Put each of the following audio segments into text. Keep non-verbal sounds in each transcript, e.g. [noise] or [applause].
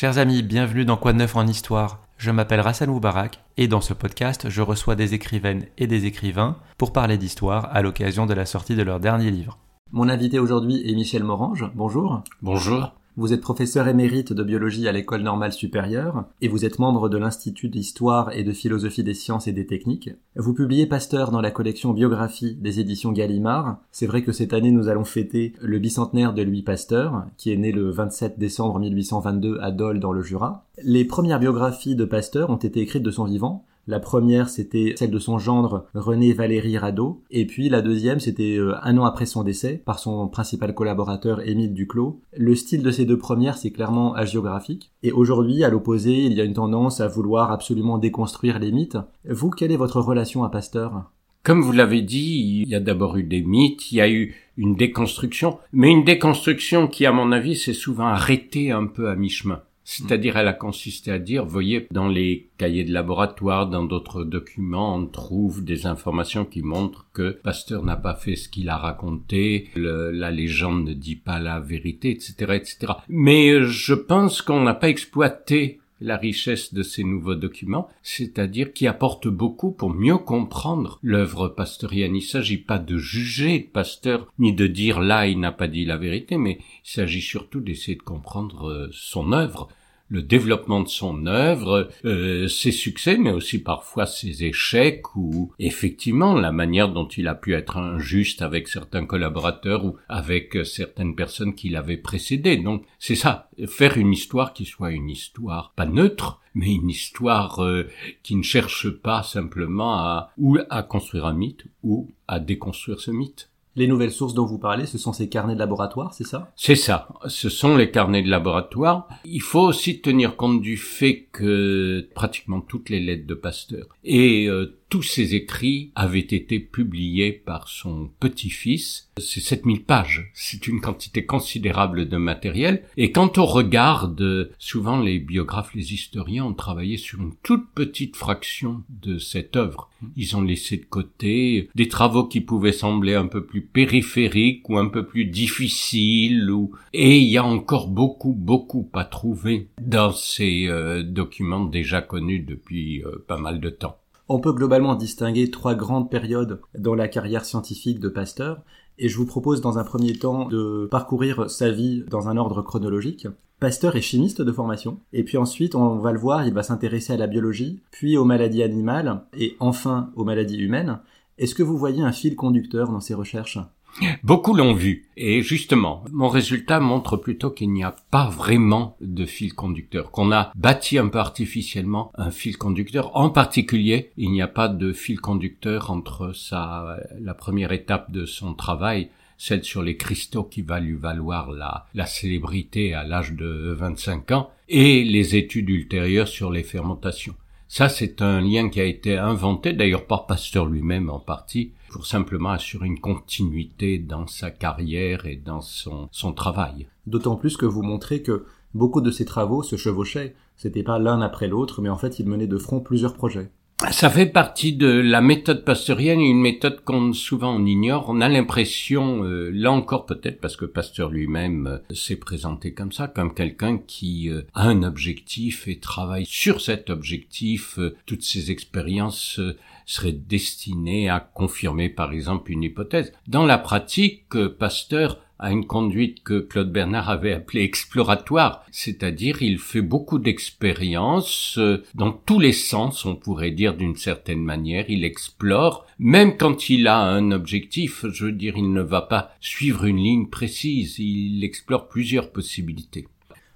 Chers amis, bienvenue dans Quoi de neuf en histoire. Je m'appelle Rassan Moubarak et dans ce podcast, je reçois des écrivaines et des écrivains pour parler d'histoire à l'occasion de la sortie de leur dernier livre. Mon invité aujourd'hui est Michel Morange. Bonjour. Bonjour. Vous êtes professeur émérite de biologie à l'école normale supérieure et vous êtes membre de l'Institut d'histoire et de philosophie des sciences et des techniques. Vous publiez Pasteur dans la collection Biographie des éditions Gallimard. C'est vrai que cette année nous allons fêter le bicentenaire de Louis Pasteur, qui est né le 27 décembre 1822 à Dole dans le Jura. Les premières biographies de Pasteur ont été écrites de son vivant, la première, c'était celle de son gendre René Valéry Rado. Et puis la deuxième, c'était euh, un an après son décès, par son principal collaborateur Émile Duclos. Le style de ces deux premières, c'est clairement hagiographique. Et aujourd'hui, à l'opposé, il y a une tendance à vouloir absolument déconstruire les mythes. Vous, quelle est votre relation à Pasteur? Comme vous l'avez dit, il y a d'abord eu des mythes, il y a eu une déconstruction, mais une déconstruction qui, à mon avis, s'est souvent arrêtée un peu à mi-chemin. C'est-à-dire, elle a consisté à dire, voyez, dans les cahiers de laboratoire, dans d'autres documents, on trouve des informations qui montrent que Pasteur n'a pas fait ce qu'il a raconté, la légende ne dit pas la vérité, etc., etc. Mais je pense qu'on n'a pas exploité la richesse de ces nouveaux documents, c'est-à-dire qui apportent beaucoup pour mieux comprendre l'œuvre pasteurienne. Il ne s'agit pas de juger Pasteur, ni de dire là il n'a pas dit la vérité, mais il s'agit surtout d'essayer de comprendre euh, son œuvre, le développement de son œuvre, euh, ses succès, mais aussi parfois ses échecs ou effectivement la manière dont il a pu être injuste avec certains collaborateurs ou avec certaines personnes qui l'avaient précédé. Donc c'est ça, faire une histoire qui soit une histoire pas neutre, mais une histoire euh, qui ne cherche pas simplement à ou à construire un mythe ou à déconstruire ce mythe. Les nouvelles sources dont vous parlez, ce sont ces carnets de laboratoire, c'est ça? C'est ça. Ce sont les carnets de laboratoire. Il faut aussi tenir compte du fait que pratiquement toutes les lettres de Pasteur et euh, tous ses écrits avaient été publiés par son petit-fils. C'est 7000 pages. C'est une quantité considérable de matériel. Et quand on regarde, souvent les biographes, les historiens ont travaillé sur une toute petite fraction de cette œuvre. Ils ont laissé de côté des travaux qui pouvaient sembler un peu plus périphériques ou un peu plus difficiles ou, et il y a encore beaucoup, beaucoup à trouver dans ces euh, documents déjà connus depuis euh, pas mal de temps. On peut globalement distinguer trois grandes périodes dans la carrière scientifique de Pasteur, et je vous propose dans un premier temps de parcourir sa vie dans un ordre chronologique. Pasteur est chimiste de formation, et puis ensuite, on va le voir, il va s'intéresser à la biologie, puis aux maladies animales, et enfin aux maladies humaines. Est-ce que vous voyez un fil conducteur dans ses recherches? Beaucoup l'ont vu, et justement, mon résultat montre plutôt qu'il n'y a pas vraiment de fil conducteur, qu'on a bâti un peu artificiellement un fil conducteur. En particulier, il n'y a pas de fil conducteur entre sa, la première étape de son travail, celle sur les cristaux qui va lui valoir la, la célébrité à l'âge de 25 ans, et les études ultérieures sur les fermentations. Ça, c'est un lien qui a été inventé, d'ailleurs par Pasteur lui-même en partie, pour simplement assurer une continuité dans sa carrière et dans son, travail. D'autant plus que vous montrez que beaucoup de ses travaux se chevauchaient. C'était pas l'un après l'autre, mais en fait, il menait de front plusieurs projets. Ça fait partie de la méthode pasteurienne, une méthode qu'on souvent on ignore. On a l'impression, euh, là encore peut-être parce que Pasteur lui-même euh, s'est présenté comme ça, comme quelqu'un qui euh, a un objectif et travaille sur cet objectif. toutes ses expériences seraient destinées à confirmer par exemple une hypothèse. Dans la pratique, Pasteur à une conduite que Claude Bernard avait appelée exploratoire, c'est-à-dire il fait beaucoup d'expériences euh, dans tous les sens, on pourrait dire d'une certaine manière, il explore, même quand il a un objectif, je veux dire, il ne va pas suivre une ligne précise, il explore plusieurs possibilités.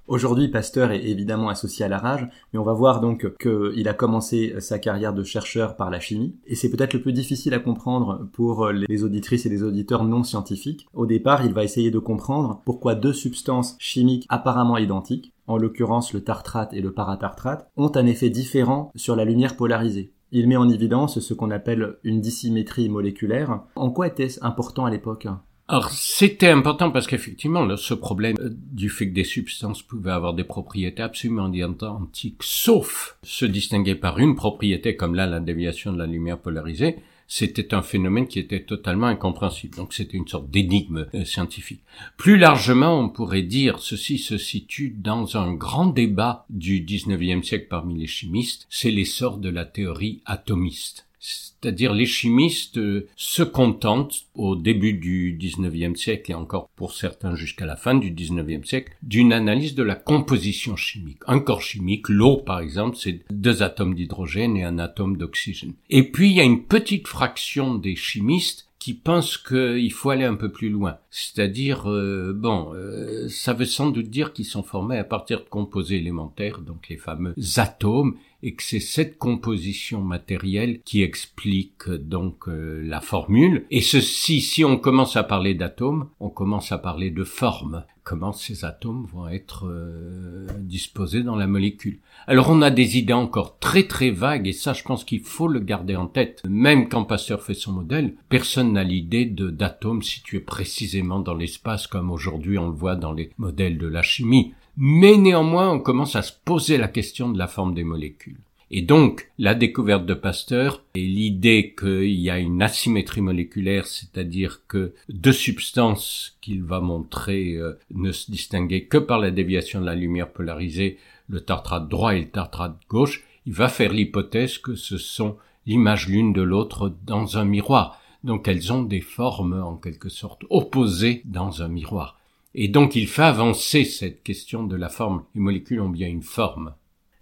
Aujourd'hui, Pasteur est évidemment associé à la rage, mais on va voir donc qu'il a commencé sa carrière de chercheur par la chimie, et c'est peut-être le plus difficile à comprendre pour les auditrices et les auditeurs non scientifiques. Au départ, il va essayer de comprendre pourquoi deux substances chimiques apparemment identiques, en l'occurrence le tartrate et le paratartrate, ont un effet différent sur la lumière polarisée. Il met en évidence ce qu'on appelle une dissymétrie moléculaire. En quoi était-ce important à l'époque? Alors c'était important parce qu'effectivement, ce problème euh, du fait que des substances pouvaient avoir des propriétés absolument identiques, sauf se distinguer par une propriété comme là la déviation de la lumière polarisée, c'était un phénomène qui était totalement incompréhensible. Donc c'était une sorte d'énigme euh, scientifique. Plus largement, on pourrait dire ceci se situe dans un grand débat du 19e siècle parmi les chimistes, c'est l'essor de la théorie atomiste. C'est-à-dire les chimistes euh, se contentent au début du 19e siècle et encore pour certains jusqu'à la fin du 19e siècle d'une analyse de la composition chimique. Un corps chimique, l'eau par exemple, c'est deux atomes d'hydrogène et un atome d'oxygène. Et puis il y a une petite fraction des chimistes qui pensent qu'il faut aller un peu plus loin. C'est-à-dire, euh, bon, euh, ça veut sans doute dire qu'ils sont formés à partir de composés élémentaires, donc les fameux atomes, et que c'est cette composition matérielle qui explique donc euh, la formule. Et ceci, si on commence à parler d'atomes, on commence à parler de forme. Comment ces atomes vont être euh, disposés dans la molécule. Alors on a des idées encore très très vagues et ça je pense qu'il faut le garder en tête. Même quand Pasteur fait son modèle, personne n'a l'idée d'atomes situés précisément dans l'espace comme aujourd'hui on le voit dans les modèles de la chimie mais néanmoins on commence à se poser la question de la forme des molécules. Et donc, la découverte de Pasteur et l'idée qu'il y a une asymétrie moléculaire, c'est-à-dire que deux substances qu'il va montrer euh, ne se distinguaient que par la déviation de la lumière polarisée, le tartrate droit et le tartrate gauche, il va faire l'hypothèse que ce sont l'image l'une de l'autre dans un miroir. Donc elles ont des formes en quelque sorte opposées dans un miroir. Et donc il fait avancer cette question de la forme. Les molécules ont bien une forme.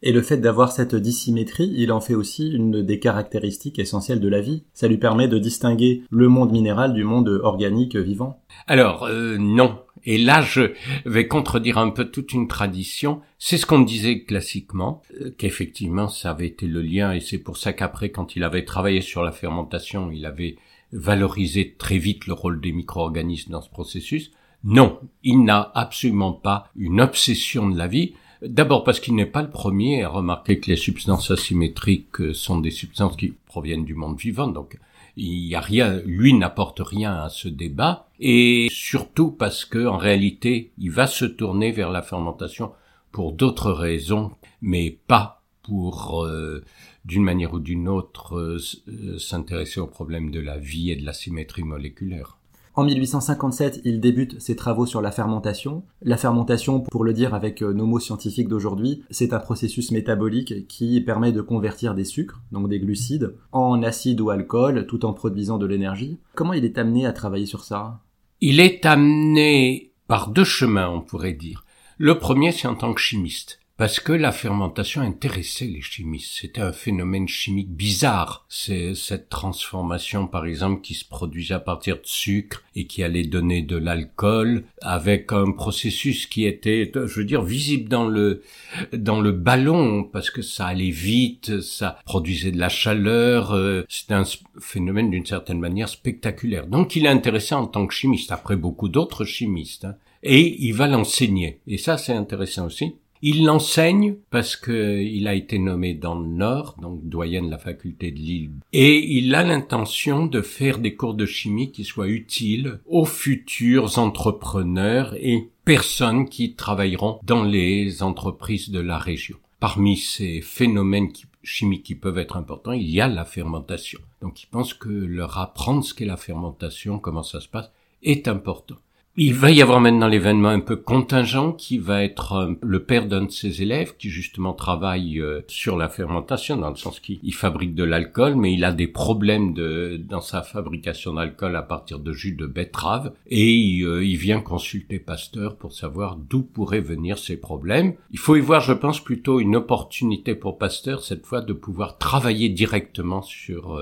Et le fait d'avoir cette dissymétrie, il en fait aussi une des caractéristiques essentielles de la vie. Ça lui permet de distinguer le monde minéral du monde organique vivant. Alors, euh, non. Et là, je vais contredire un peu toute une tradition. C'est ce qu'on disait classiquement, euh, qu'effectivement, ça avait été le lien, et c'est pour ça qu'après, quand il avait travaillé sur la fermentation, il avait valorisé très vite le rôle des micro-organismes dans ce processus. Non, il n'a absolument pas une obsession de la vie. D'abord parce qu'il n'est pas le premier à remarquer que les substances asymétriques sont des substances qui proviennent du monde vivant, donc il y a rien, lui n'apporte rien à ce débat, et surtout parce que en réalité, il va se tourner vers la fermentation pour d'autres raisons, mais pas pour, euh, d'une manière ou d'une autre, euh, s'intéresser au problème de la vie et de la symétrie moléculaire. En 1857, il débute ses travaux sur la fermentation. La fermentation, pour le dire avec euh, nos mots scientifiques d'aujourd'hui, c'est un processus métabolique qui permet de convertir des sucres, donc des glucides, en acide ou alcool, tout en produisant de l'énergie. Comment il est amené à travailler sur ça? Il est amené par deux chemins, on pourrait dire. Le premier, c'est en tant que chimiste parce que la fermentation intéressait les chimistes. C'était un phénomène chimique bizarre. C'est cette transformation, par exemple, qui se produisait à partir de sucre et qui allait donner de l'alcool avec un processus qui était, je veux dire, visible dans le, dans le ballon parce que ça allait vite, ça produisait de la chaleur. Euh, C'était un phénomène d'une certaine manière spectaculaire. Donc il est intéressant en tant que chimiste, après beaucoup d'autres chimistes. Hein. et il va l'enseigner. Et ça, c'est intéressant aussi. Il l'enseigne parce que il a été nommé dans le Nord, donc doyen de la faculté de Lille, et il a l'intention de faire des cours de chimie qui soient utiles aux futurs entrepreneurs et personnes qui travailleront dans les entreprises de la région. Parmi ces phénomènes chimiques qui peuvent être importants, il y a la fermentation. Donc il pense que leur apprendre ce qu'est la fermentation, comment ça se passe, est important. Il va y avoir maintenant l'événement un peu contingent qui va être euh, le père d'un de ses élèves qui justement travaille euh, sur la fermentation dans le sens qu'il fabrique de l'alcool mais il a des problèmes de, dans sa fabrication d'alcool à partir de jus de betterave et euh, il vient consulter Pasteur pour savoir d'où pourraient venir ces problèmes. Il faut y voir je pense plutôt une opportunité pour Pasteur cette fois de pouvoir travailler directement sur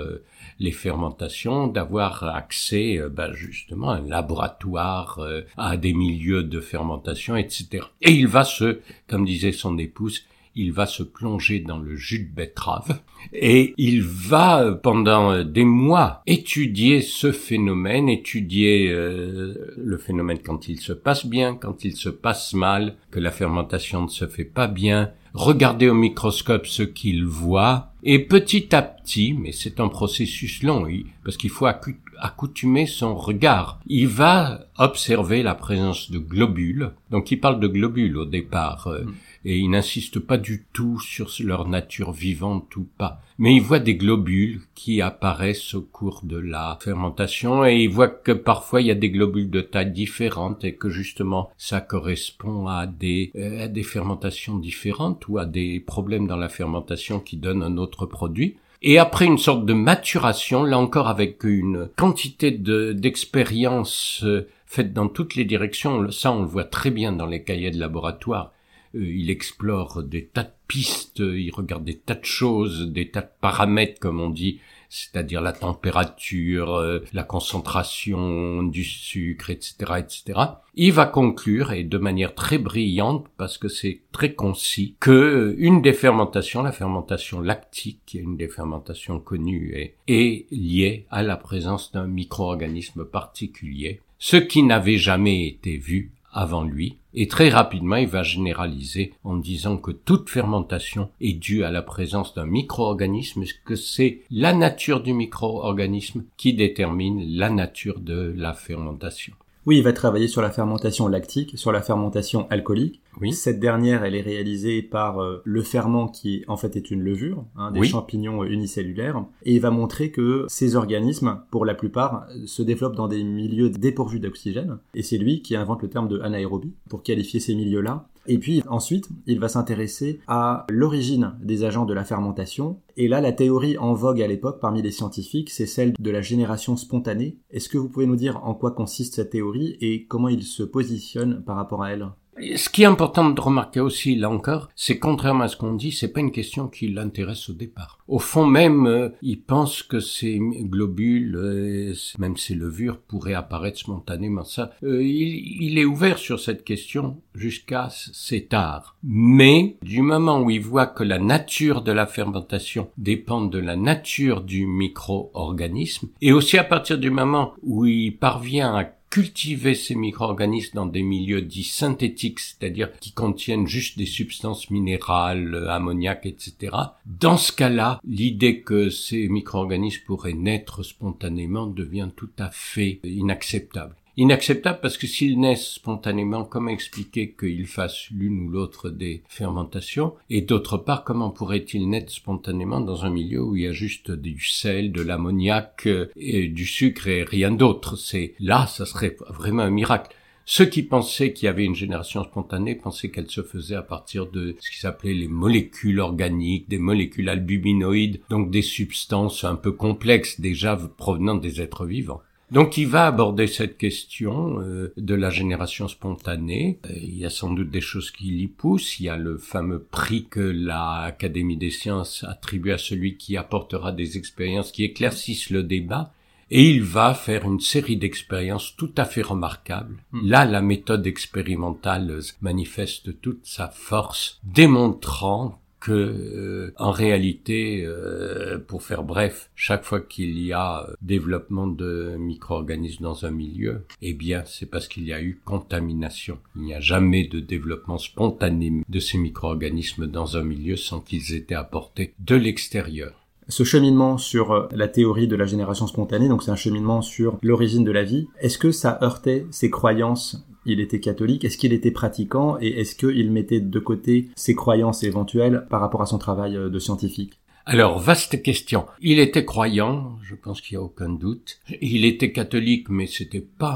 les fermentations, d'avoir accès ben, justement à un laboratoire, euh, à des milieux de fermentation, etc. Et il va se, comme disait son épouse, il va se plonger dans le jus de betterave et il va euh, pendant des mois étudier ce phénomène, étudier le phénomène quand il se passe bien, quand il se passe mal, que la fermentation ne se fait pas bien, regarder au microscope ce qu'il voit, et petit à petit, mais c'est un processus long, parce qu'il faut accoutumer son regard. Il va observer la présence de globules. Donc il parle de globules au départ. Euh, mm. Et il n'insiste pas du tout sur leur nature vivante ou pas. Mais il voit des globules qui apparaissent au cours de la fermentation et il voit que parfois il y a des globules de taille différente et que justement ça correspond à des, euh, à des fermentations différentes ou à des problèmes dans la fermentation qui donnent un autre produit. Et après une sorte de maturation, là encore avec une quantité de, d'expérience euh, faite dans toutes les directions, ça on le voit très bien dans les cahiers de laboratoire, il explore des tas de pistes, il regarde des tas de choses, des tas de paramètres comme on dit, c'est-à-dire la température, euh, la concentration du sucre, etc., etc. Il va conclure, et de manière très brillante, parce que c'est très concis, que une des fermentations, la fermentation lactique, est une des fermentations connues, est, est liée à la présence d'un micro-organisme particulier, ce qui n'avait jamais été vu avant lui, et très rapidement il va généraliser en disant que toute fermentation est due à la présence d'un micro-organisme, que c'est la nature du micro-organisme qui détermine la nature de la fermentation. Oui, il va travailler sur la fermentation lactique, sur la fermentation alcoolique. Oui. Cette dernière, elle est réalisée par euh, le ferment qui en fait est une levure, hein, des champignons unicellulaires, et il va montrer que ces organismes, pour la plupart, se développent dans des milieux dépourvus d'oxygène, et c'est lui qui invente le terme de anaérobie pour qualifier ces milieux-là. Et puis ensuite, il va s'intéresser à l'origine des agents de la fermentation. Et là, la théorie en vogue à l'époque parmi les scientifiques, c'est celle de la génération spontanée. Est-ce que vous pouvez nous dire en quoi consiste cette théorie et comment il se positionne par rapport à elle? Ce qui est important de remarquer aussi, là encore, c'est contrairement à ce qu'on dit, c'est pas une question qui l'intéresse au départ. Au fond même, euh, il pense que ces globules, euh, même ces levures, pourraient apparaître spontanément. Ça, euh, il, il, est ouvert sur cette question jusqu'à c'est tard. Mais du moment où il voit que la nature de la fermentation dépend de la nature du micro-organisme, et aussi à partir du moment où il parvient à cultiver ces micro-organismes dans des milieux dits synthétiques, c'est-à-dire qui contiennent juste des substances minérales, euh, ammoniac, etc. Dans ce cas-là, l'idée que ces micro-organismes pourraient naître spontanément devient tout à fait inacceptable. Inacceptable parce que s'ils naissent spontanément, comment expliquer qu'ils fassent l'une ou l'autre des fermentations? Et d'autre part, comment pourraient-ils naître spontanément dans un milieu où il y a juste du sel, de l'ammoniac euh, et du sucre et rien d'autre? C'est là, ça serait vraiment un miracle. Ceux qui pensaient qu'il y avait une génération spontanée pensaient qu'elle se faisait à partir de ce qui s'appelait les molécules organiques, des molécules albuminoïdes, donc des substances un peu complexes déjà provenant des êtres vivants. Donc il va aborder cette question euh, de la génération spontanée. Euh, il y a sans doute des choses qui l'y poussent. Il y a le fameux prix que l'Académie des sciences attribue à celui qui apportera des expériences qui éclaircissent le débat. Et il va faire une série d'expériences tout à fait remarquables. Hmm. Là, la méthode expérimentale manifeste toute sa force, démontrant euh, en réalité, euh, pour faire bref, chaque fois qu'il y a euh, développement de micro-organismes dans un milieu, eh bien, c'est parce qu'il y a eu contamination. Il n'y a jamais de développement spontané de ces micro-organismes dans un milieu sans qu'ils aient été apportés de l'extérieur ce cheminement sur la théorie de la génération spontanée, donc c'est un cheminement sur l'origine de la vie, est-ce que ça heurtait ses croyances il était catholique Est-ce qu'il était pratiquant Et est-ce qu'il mettait de côté ses croyances éventuelles par rapport à son travail euh, de scientifique? Alors, vaste question. Il était croyant, je pense qu'il n'y a aucun doute. Il était catholique, mais c'était pas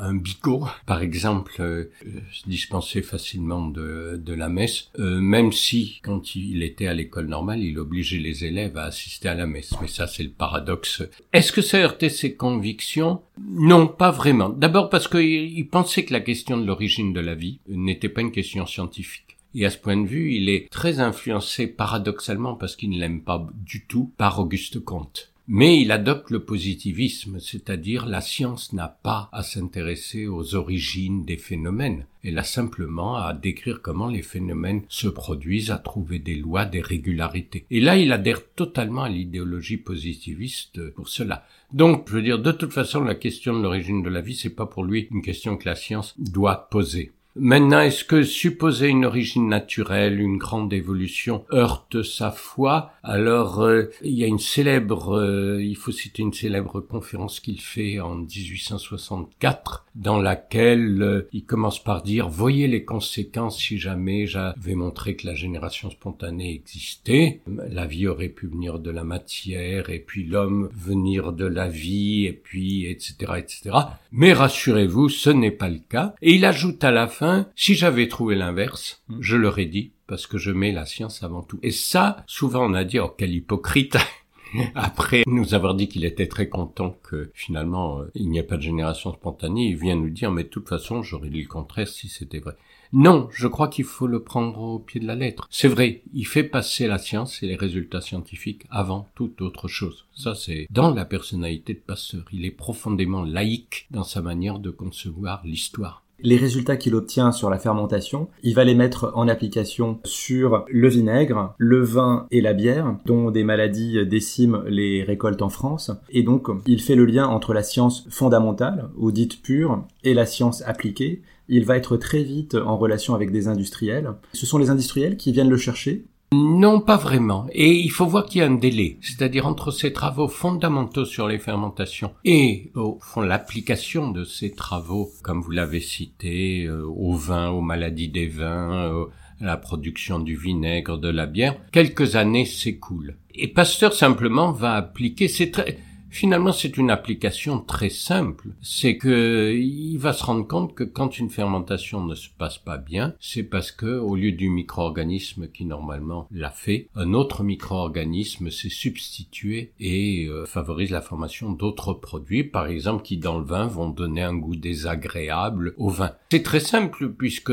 un, bigot. Par exemple, euh, se dispensait facilement de, de la messe, euh, même si, quand il était à l'école normale, il obligeait les élèves à assister à la messe. Mais ça, c'est le paradoxe. Est-ce que ça heurtait ses convictions? Non, pas vraiment. D'abord parce qu'il pensait que la question de l'origine de la vie n'était pas une question scientifique. Et à ce point de vue, il est très influencé paradoxalement parce qu'il ne l'aime pas du tout par Auguste Comte. Mais il adopte le positivisme, c'est-à-dire la science n'a pas à s'intéresser aux origines des phénomènes, elle a simplement à décrire comment les phénomènes se produisent, à trouver des lois, des régularités. Et là, il adhère totalement à l'idéologie positiviste pour cela. Donc, je veux dire, de toute façon, la question de l'origine de la vie, c'est pas pour lui une question que la science doit poser. Maintenant, est-ce que supposer une origine naturelle, une grande évolution, heurte sa foi? Alors, euh, il y a une célèbre, euh, il faut citer une célèbre conférence qu'il fait en 1864, dans laquelle euh, il commence par dire, voyez les conséquences si jamais j'avais montré que la génération spontanée existait, la vie aurait pu venir de la matière, et puis l'homme venir de la vie, et puis, etc., etc. Mais rassurez-vous, ce n'est pas le cas. Et il ajoute à la fin, si j'avais trouvé l'inverse, hmm. je l'aurais dit, parce que je mets la science avant tout. Et ça, souvent on a dit, oh, quel hypocrite [laughs] Après nous avoir dit qu'il était très content que finalement euh, il n'y a pas de génération spontanée, il vient nous dire mais de toute façon j'aurais dit le contraire si c'était vrai. Non, je crois qu'il faut le prendre au pied de la lettre. C'est vrai, il fait passer la science et les résultats scientifiques avant toute autre chose. Ça, c'est dans la personnalité de Pasteur. Il est profondément laïque dans sa manière de concevoir l'histoire les résultats qu'il obtient sur la fermentation, il va les mettre en application sur le vinaigre, le vin et la bière, dont des maladies déciment les récoltes en France. Et donc, il fait le lien entre la science fondamentale, ou dite pure, et la science appliquée. Il va être très vite en relation avec des industriels. Ce sont les industriels qui viennent le chercher non, pas vraiment. Et il faut voir qu'il y a un délai. C'est-à-dire entre ces travaux fondamentaux sur les fermentations et, au fond, l'application de ces travaux, comme vous l'avez cité, euh, au vin, aux maladies des vins, euh, à la production du vinaigre, de la bière, quelques années s'écoulent. Et Pasteur simplement va appliquer, c'est très, Finalement, c'est une application très simple. C'est que il va se rendre compte que quand une fermentation ne se passe pas bien, c'est parce que au lieu du micro-organisme qui normalement l'a fait, un autre micro-organisme s'est substitué et euh, favorise la formation d'autres produits, par exemple, qui dans le vin vont donner un goût désagréable au vin. C'est très simple puisque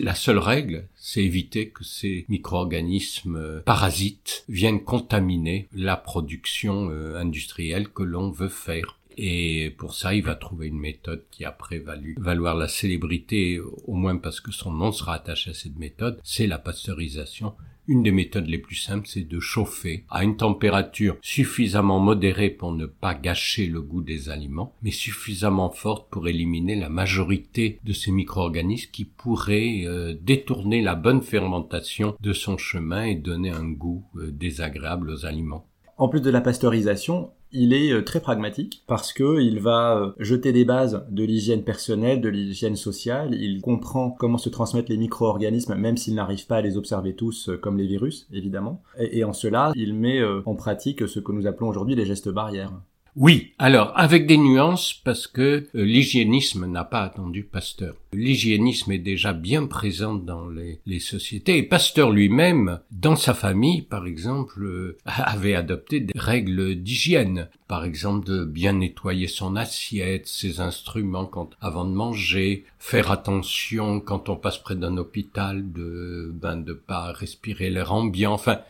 la seule règle, c'est éviter que ces micro-organismes euh, parasites viennent contaminer la production euh, industrielle que l'on veut faire. Et pour ça, il va trouver une méthode qui après va lui valoir la célébrité, au moins parce que son nom sera attaché à cette méthode, c'est la pasteurisation une des méthodes les plus simples, c'est de chauffer à une température suffisamment modérée pour ne pas gâcher le goût des aliments, mais suffisamment forte pour éliminer la majorité de ces micro-organismes qui pourraient euh, détourner la bonne fermentation de son chemin et donner un goût euh, désagréable aux aliments. En plus de la pasteurisation, il est euh, très pragmatique parce que il va euh, jeter des bases de l'hygiène personnelle, de l'hygiène sociale. Il comprend comment se transmettent les micro-organismes, même s'il n'arrive pas à les observer tous, euh, comme les virus, évidemment. Et, en cela, il met en pratique ce que nous appelons aujourd'hui les gestes barrières. Oui, alors avec des nuances parce que euh, l'hygiénisme n'a pas attendu Pasteur. L'hygiénisme est déjà bien présent dans les, sociétés et Pasteur lui-même, dans sa famille par exemple, euh, [laughs] avait adopté des règles d'hygiène. Par exemple de bien nettoyer son assiette, ses instruments quand, avant de manger, faire attention quand on passe près d'un hôpital de ben de pas respirer l'air ambiant. Enfin,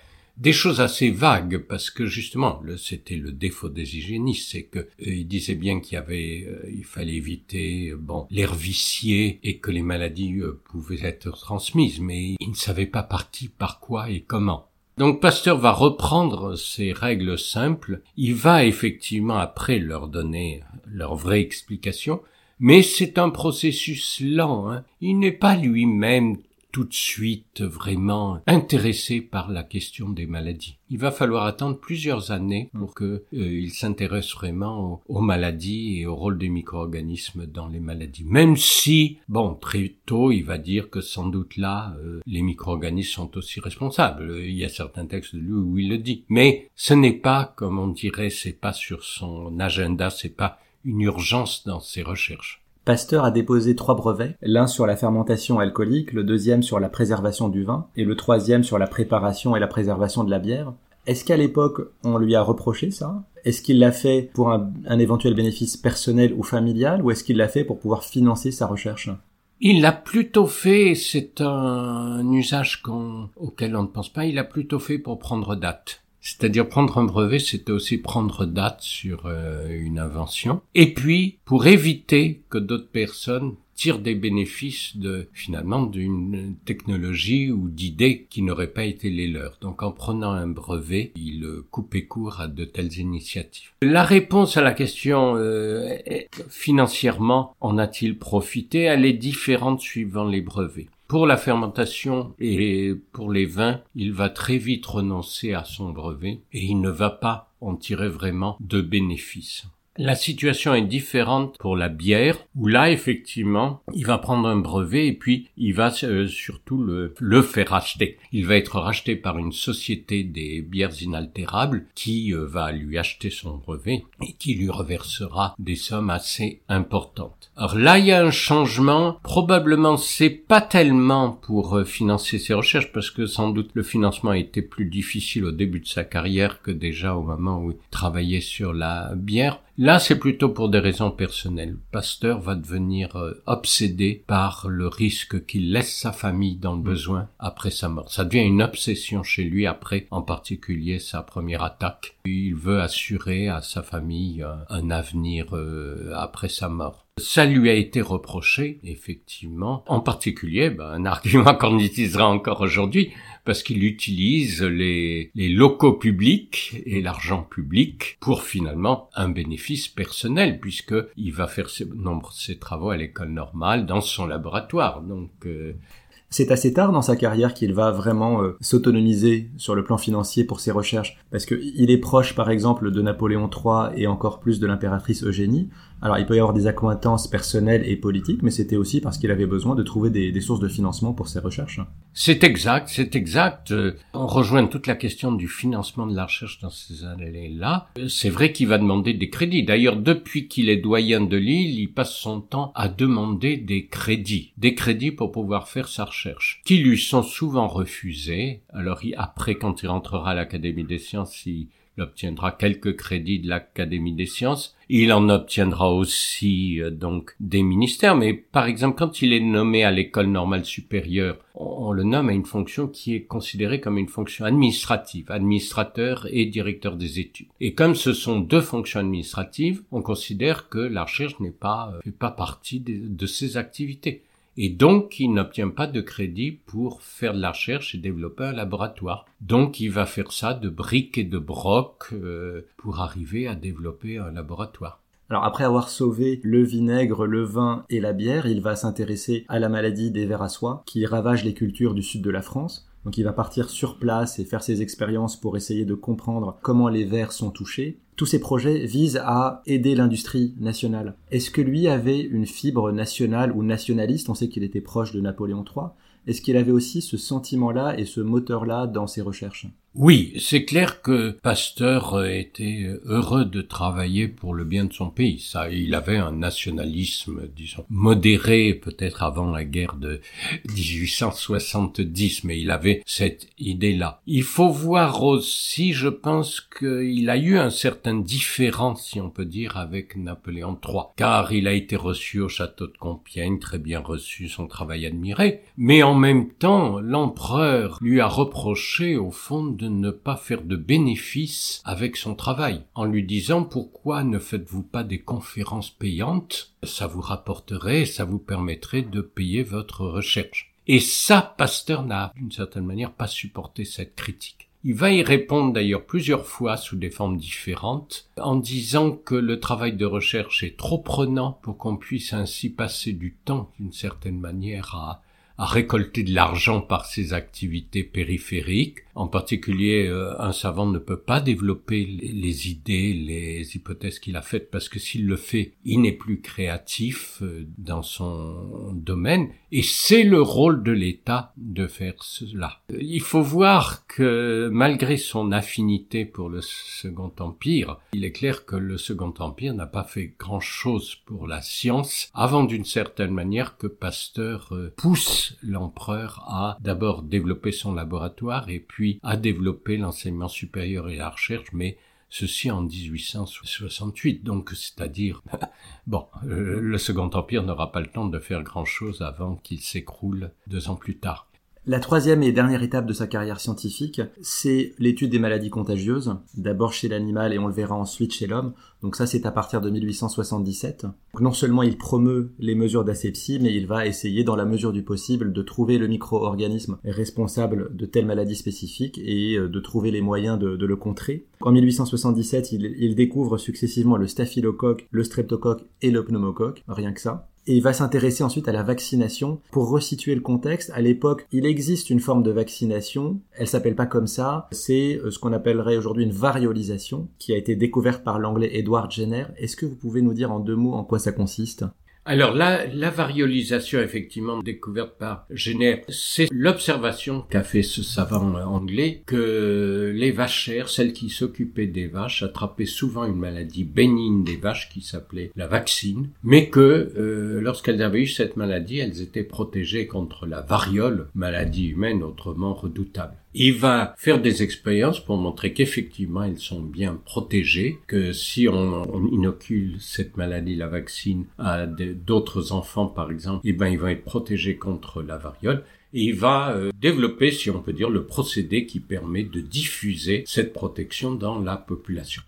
des choses assez vagues parce que justement c'était le défaut des hygiénistes c'est que euh, ils disaient bien qu'il y avait euh, il fallait éviter euh, bon l'air vicié et que les maladies pouvaient être transmises mais ils ne savaient pas par qui par quoi et comment donc Pasteur va reprendre ces règles simples, il va effectivement après leur donner leur vraie explication, mais c'est un processus lent. Hein. Il n'est pas lui-même tout de suite vraiment intéressé par la question des maladies. Il va falloir attendre plusieurs années pour que euh, il s'intéresse vraiment aux, maladies et au rôle des micro-organismes dans les maladies. Même si, bon, très tôt, il va dire que sans doute là, euh, les micro-organismes sont aussi responsables. Il y a certains textes de lui où il le dit. Mais ce n'est pas, comme on dirait, c'est pas sur son agenda, c'est pas une urgence dans ses recherches. Pasteur a déposé trois brevets, l'un sur la fermentation alcoolique, le deuxième sur la préservation du vin, et le troisième sur la préparation et la préservation de la bière. Est-ce qu'à l'époque, on lui a reproché ça? Est-ce qu'il l'a fait pour un, éventuel bénéfice personnel ou familial, ou est-ce qu'il l'a fait pour pouvoir financer sa recherche? Il l'a plutôt fait, c'est un usage auquel on ne pense pas, il l'a plutôt fait pour prendre date. C'est-à-dire prendre un brevet, c'était aussi prendre date sur euh, une invention. Et puis, pour éviter que d'autres personnes tire des bénéfices de finalement d'une technologie ou d'idées qui n'auraient pas été les leurs. Donc en prenant un brevet, il coupait court à de telles initiatives. La réponse à la question euh, financièrement en a-t-il profité? Elle est différente suivant les brevets. Pour la fermentation et pour les vins, il va très vite renoncer à son brevet et il ne va pas en tirer vraiment de bénéfices. La situation est différente pour la bière, où là, effectivement, il va prendre un brevet et puis il va euh, surtout le, le faire racheter. Il va être racheté par une société des bières inaltérables qui euh, va lui acheter son brevet et qui lui reversera des sommes assez importantes. Alors là, il y a un changement. Probablement, c'est pas tellement pour euh, financer ses recherches parce que sans doute le financement été plus difficile au début de sa carrière que déjà au moment où il travaillait sur la bière. Là, c'est plutôt pour des raisons personnelles. Pasteur va devenir euh, obsédé par le risque qu'il laisse sa famille dans le mm. besoin après sa mort. Ça devient une obsession chez lui après, en particulier sa première attaque. Il veut assurer à sa famille euh, un avenir euh, après sa mort. Ça lui a été reproché, effectivement, en particulier, ben, un argument [laughs] qu'on utilisera encore aujourd'hui, parce qu'il utilise les, les locaux publics et l'argent public pour finalement un bénéfice personnel, puisque il va faire ses, nombre ses travaux à l'école normale dans son laboratoire. Donc euh, c'est assez tard dans sa carrière qu'il va vraiment euh, s'autonomiser sur le plan financier pour ses recherches, parce qu'il est proche par exemple de Napoléon III et encore plus de l'impératrice Eugénie. Alors il peut y avoir des accointances personnelles et politiques, mais c'était aussi parce qu'il avait besoin de trouver des, sources de financement pour ses recherches. C'est exact, c'est exact. Euh, on rejoint toute la question du financement de la recherche dans ces années-là. C'est vrai qu'il va demander des crédits. D'ailleurs, depuis qu'il est doyen de l'île, il passe son temps à demander des crédits, des crédits pour pouvoir faire sa recherche, qui lui sont souvent refusés. Alors après, quand il rentrera à l'Académie des sciences, il il obtiendra quelques crédits de l'Académie des sciences. Il en obtiendra aussi euh, donc des ministères, mais par exemple quand il est nommé à l'école normale supérieure, on, le nomme à une fonction qui est considérée comme une fonction administrative, administrateur et directeur des études. Et comme ce sont deux fonctions administratives, on considère que la recherche n'est pas euh, pas partie de, de ses activités et donc il n'obtient pas de crédit pour faire de la recherche et développer un laboratoire. Donc il va faire ça de briques et de broc euh, pour arriver à développer un laboratoire. Alors après avoir sauvé le vinaigre, le vin et la bière, il va s'intéresser à la maladie des vers à soie qui ravage les cultures du sud de la France. Donc il va partir sur place et faire ses expériences pour essayer de comprendre comment les vers sont touchés. Tous ces projets visent à aider l'industrie nationale. Est-ce que lui avait une fibre nationale ou nationaliste? On sait qu'il était proche de Napoléon III. Est-ce qu'il avait aussi ce sentiment-là et ce moteur-là dans ses recherches? Oui, c'est clair que Pasteur était heureux de travailler pour le bien de son pays. Ça, il avait un nationalisme, disons, modéré peut-être avant la guerre de [laughs] 1870, mais il avait cette idée-là. Il faut voir aussi, je pense qu'il a eu un certain différence, si on peut dire, avec Napoléon III, car il a été reçu au château de Compiègne, très bien reçu, son travail admiré, mais en même temps, l'empereur lui a reproché, au fond, de ne pas faire de bénéfice avec son travail, en lui disant pourquoi ne faites-vous pas des conférences payantes, ça vous rapporterait, ça vous permettrait de payer votre recherche. Et ça, Pasteur n'a d'une certaine manière pas supporté cette critique. Il va y répondre d'ailleurs plusieurs fois sous des formes différentes, en disant que le travail de recherche est trop prenant pour qu'on puisse ainsi passer du temps d'une certaine manière à à récolter de l'argent par ses activités périphériques. En particulier, euh, un savant ne peut pas développer les, idées, les hypothèses qu'il a faites parce que s'il le fait, il n'est plus créatif euh, dans son domaine. Et c'est le rôle de l'État de faire cela. Il faut voir que malgré son affinité pour le Second Empire, il est clair que le Second Empire n'a pas fait grand-chose pour la science avant d'une certaine manière que Pasteur euh, l'empereur a d'abord développé son laboratoire et puis a développé l'enseignement supérieur et la recherche, mais ceci en 1868, donc c'est-à-dire, [laughs] bon, euh, le Second Empire n'aura pas le temps de faire grand-chose avant qu'il s'écroule deux ans plus tard. La troisième et dernière étape de sa carrière scientifique, c'est l'étude des maladies contagieuses, d'abord chez l'animal et on le verra ensuite chez l'homme. Donc ça c'est à partir de 1877. Donc non seulement il promeut les mesures d'asepsie, mais il va essayer dans la mesure du possible de trouver le micro-organisme responsable de telles maladies spécifiques et euh, de trouver les moyens de, le contrer. En 1877, il, il découvre successivement le staphylocoque, le streptocoque et le pneumocoque, rien que ça et il va s'intéresser ensuite à la vaccination. Pour resituer le contexte, à l'époque, il existe une forme de vaccination. Elle s'appelle pas comme ça. C'est euh, ce qu'on appellerait aujourd'hui une variolisation qui a été découverte par l'anglais Edward Jenner. Est-ce que vous pouvez nous dire en deux mots en quoi ça consiste? Alors la, la variolisation effectivement découverte par Jenner, c'est l'observation qu'a fait ce savant anglais que les vachères, celles qui s'occupaient des vaches, attrapaient souvent une maladie bénigne des vaches qui s'appelait la vaccine, mais que euh, lorsqu'elles avaient eu cette maladie, elles étaient protégées contre la variole, maladie humaine autrement redoutable. Il va faire des expériences pour montrer qu'effectivement elles sont bien protégées, que si on, inocule cette maladie, la vaccine, à d'autres enfants par exemple, eh ben ils vont être protégés contre la variole. Et il va euh, développer, si on peut dire, le procédé qui permet de diffuser cette protection dans la population.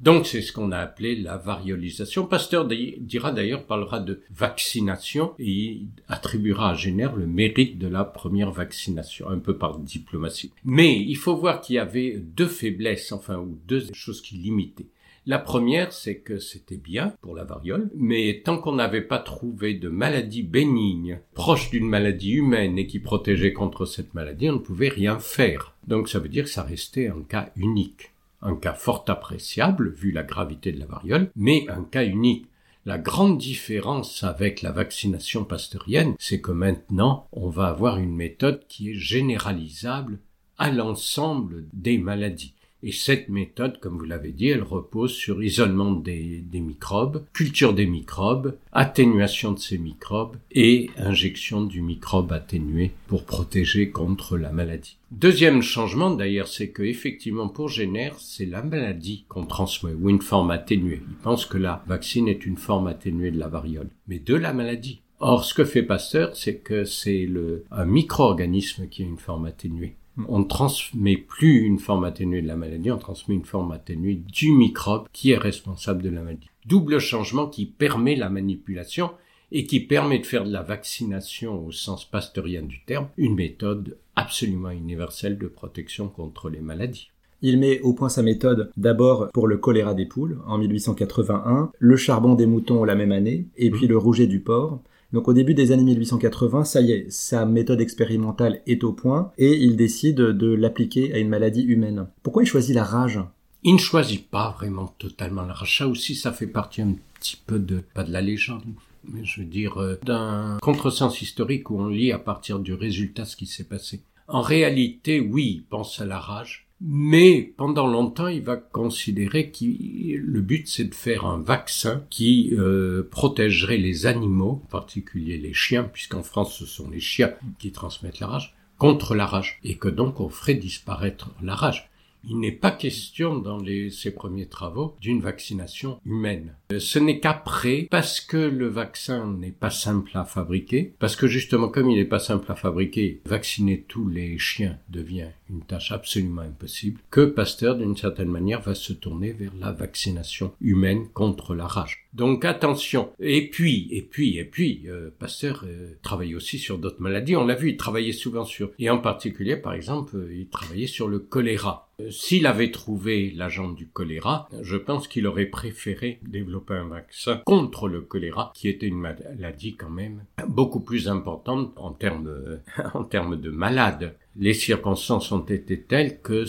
Donc c'est ce qu'on a appelé la variolisation. Pasteur dira d'ailleurs, parlera de vaccination et attribuera à Jenner le mérite de la première vaccination, un peu par diplomatie. Mais il faut voir qu'il y avait deux faiblesses, enfin, ou deux choses qui limitaient. La première, c'est que c'était bien pour la variole, mais tant qu'on n'avait pas trouvé de maladie bénigne, proche d'une maladie humaine et qui protégeait contre cette maladie, on ne pouvait rien faire. Donc ça veut dire que ça restait un cas unique un cas fort appréciable vu la gravité de la variole, mais un cas unique. La grande différence avec la vaccination pasteurienne, c'est que maintenant, on va avoir une méthode qui est généralisable à l'ensemble des maladies. Et cette méthode, comme vous l'avez dit, elle repose sur isolement des, microbes, culture des microbes, atténuation de ces microbes et injection du microbe atténué pour protéger contre la maladie. Deuxième changement d'ailleurs, c'est que effectivement pour Jenner, c'est la maladie qu'on transmet ou une forme atténuée. Il pense que la vaccine est une forme atténuée de la variole, mais de la maladie. Or, ce que fait Pasteur, c'est que c'est un micro-organisme qui a une forme atténuée on ne transmet plus une forme atténuée de la maladie, on transmet une forme atténuée du microbe qui est responsable de la maladie. Double changement qui permet la manipulation et qui permet de faire de la vaccination au sens pasteurien du terme une méthode absolument universelle de protection contre les maladies. Il met au point sa méthode d'abord pour le choléra des poules en 1881, le charbon des moutons la même année, et puis mmh. le rouget du porc. Donc au début des années 1880, ça y est, sa méthode expérimentale est au point et il décide de l'appliquer à une maladie humaine. Pourquoi il choisit la rage? Il ne choisit pas vraiment totalement la rage. Ça aussi, ça fait partie un petit peu de, pas de la légende, mais je veux dire, euh, d'un contresens historique où on lit à partir du résultat ce qui s'est passé. En réalité, oui, il pense à la rage, mais pendant longtemps, il va considérer que le but, c'est de faire un vaccin qui euh, protégerait les animaux, en particulier les chiens, puisqu'en France, ce sont les chiens qui transmettent la rage, contre la rage, et que donc on ferait disparaître la rage. Il n'est pas question dans les, ces premiers travaux d'une vaccination humaine. Euh, ce n'est qu'après, parce que le vaccin n'est pas simple à fabriquer, parce que justement comme il n'est pas simple à fabriquer, vacciner tous les chiens devient une tâche absolument impossible, que Pasteur d'une certaine manière va se tourner vers la vaccination humaine contre la rage. Donc attention. Et puis, et puis, et puis, euh, Pasteur euh, travaille aussi sur d'autres maladies. On l'a vu, il travaillait souvent sur, et en particulier, par exemple, il travaillait sur le choléra. S'il avait trouvé l'agent du choléra, je pense qu'il aurait préféré développer un vaccin contre le choléra, qui était une maladie quand même beaucoup plus importante en termes, [laughs] en termes de malades les circonstances ont été telles que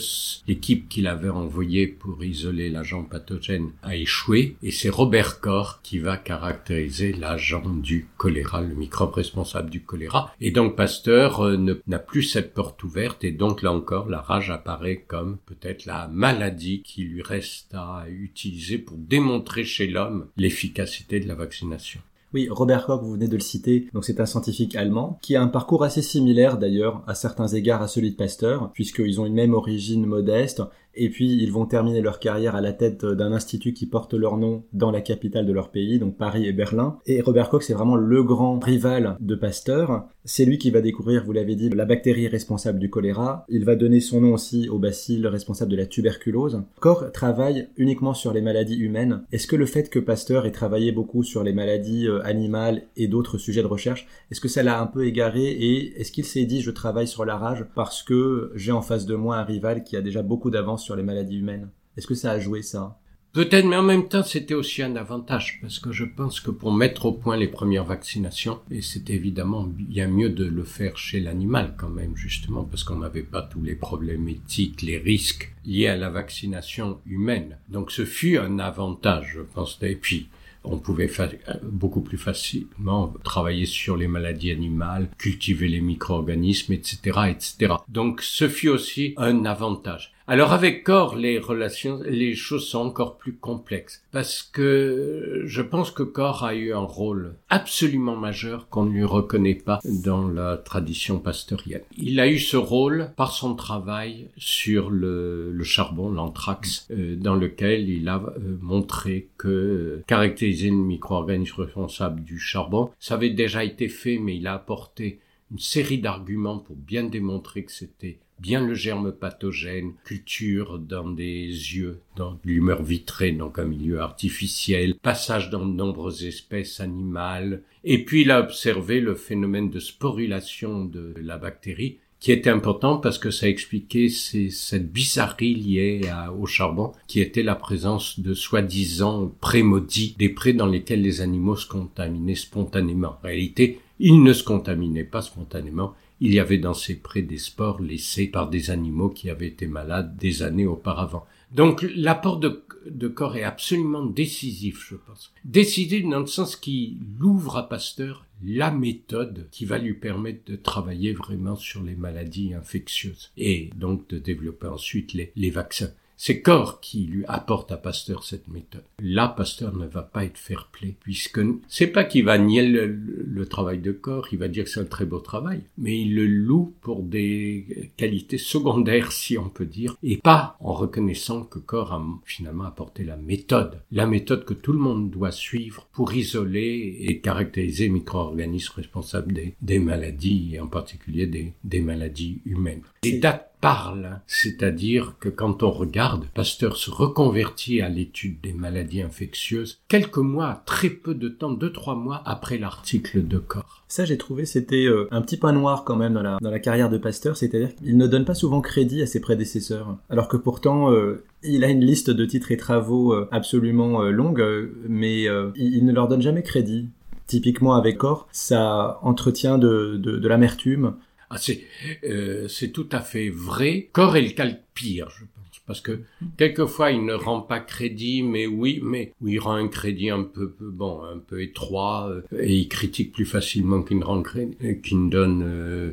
l'équipe qu'il avait envoyée pour isoler l'agent pathogène a échoué et c'est Robert Koch qui va caractériser l'agent du choléra, le microbe responsable du choléra. Et donc Pasteur euh, n'a plus cette porte ouverte et donc là encore la rage apparaît comme peut-être la maladie qui lui reste à utiliser pour démontrer chez l'homme l'efficacité de la vaccination. Oui, Robert Koch, vous venez de le citer, donc c'est un scientifique allemand qui a un parcours assez similaire d'ailleurs à certains égards à celui de Pasteur, puisqu'ils ont une même origine modeste et puis ils vont terminer leur carrière à la tête d'un institut qui porte leur nom dans la capitale de leur pays, donc Paris et Berlin. Et Robert Koch, c'est vraiment le grand rival de Pasteur. C'est lui qui va découvrir, vous l'avez dit, la bactérie responsable du choléra. Il va donner son nom aussi au bacille responsable de la tuberculose. Koch travaille uniquement sur les maladies humaines. Est-ce que le fait que Pasteur ait travaillé beaucoup sur les maladies euh, animales et d'autres sujets de recherche, est-ce que ça l'a un peu égaré et est-ce qu'il s'est dit je travaille sur la rage parce que j'ai en face de moi un rival qui a déjà beaucoup d'avance sur les maladies humaines Est-ce que ça a joué ça? Peut-être, mais en même temps, c'était aussi un avantage, parce que je pense que pour mettre au point les premières vaccinations, et c'est évidemment bien mieux de le faire chez l'animal quand même, justement, parce qu'on n'avait pas tous les problèmes éthiques, les risques liés à la vaccination humaine. Donc ce fut un avantage, je pense. Et puis, on pouvait beaucoup plus facilement travailler sur les maladies animales, cultiver les micro-organismes, etc., etc. Donc ce fut aussi un avantage. Alors avec Corps, les relations, les choses sont encore plus complexes parce que je pense que Corps a eu un rôle absolument majeur qu'on ne lui reconnaît pas dans la tradition pasteurienne. Il a eu ce rôle par son travail sur le, charbon, l'anthrax, euh, dans lequel il a euh, montré que euh, caractériser une micro-organisme responsable du charbon, ça avait déjà été fait, mais il a apporté une série d'arguments pour bien démontrer que c'était bien le germe pathogène, culture dans des yeux, dans l'humeur vitrée, donc un milieu artificiel, passage dans de nombreuses espèces animales, et puis il a observé le phénomène de sporulation de la bactérie, qui était important parce que ça expliquait cette bizarrerie liée au charbon, qui était la présence de soi-disant prémaudits, des prés dans lesquels les animaux se contaminaient spontanément. En réalité, ils ne se contaminaient pas spontanément, il y avait dans ces prés des spores laissés par des animaux qui avaient été malades des années auparavant. Donc l'apport de, corps est absolument décisif, je pense. Décisif dans le sens qu'il ouvre à Pasteur la méthode qui va lui permettre de travailler vraiment sur les maladies infectieuses et donc de développer ensuite les vaccins. C'est Corps qui lui apporte à Pasteur cette méthode. Là, Pasteur ne va pas être fair-play, puisque c'est pas qu'il va nier le, travail de Corps, il va dire que c'est un très beau travail, mais il le loue pour des qualités secondaires, si on peut dire, et pas en reconnaissant que Corps a finalement apporté la méthode, la méthode que tout le monde doit suivre pour isoler et caractériser les micro-organismes responsables des, maladies, et en particulier des, des maladies humaines. Les dates parle, c'est-à-dire que quand on regarde, Pasteur se reconvertit à l'étude des maladies infectieuses quelques mois, très peu de temps, deux trois mois après l'article de Corps. Ça, j'ai trouvé, c'était euh, un petit point noir quand même dans la, dans la carrière de Pasteur, c'est-à-dire qu'il ne donne pas souvent crédit à ses prédécesseurs, alors que pourtant euh, il a une liste de titres et travaux euh, absolument longue, mais il, ne leur donne jamais crédit. Typiquement avec Corps, ça entretient de, de l'amertume, ah, c'est, euh, c'est tout à fait vrai. Corps est le pire, je pense, parce que quelquefois il ne rend pas crédit, mais oui, mais il rend un crédit un peu, bon, un peu étroit, euh, et il critique plus facilement qu'il ne rend crédit, qu'il ne donne euh,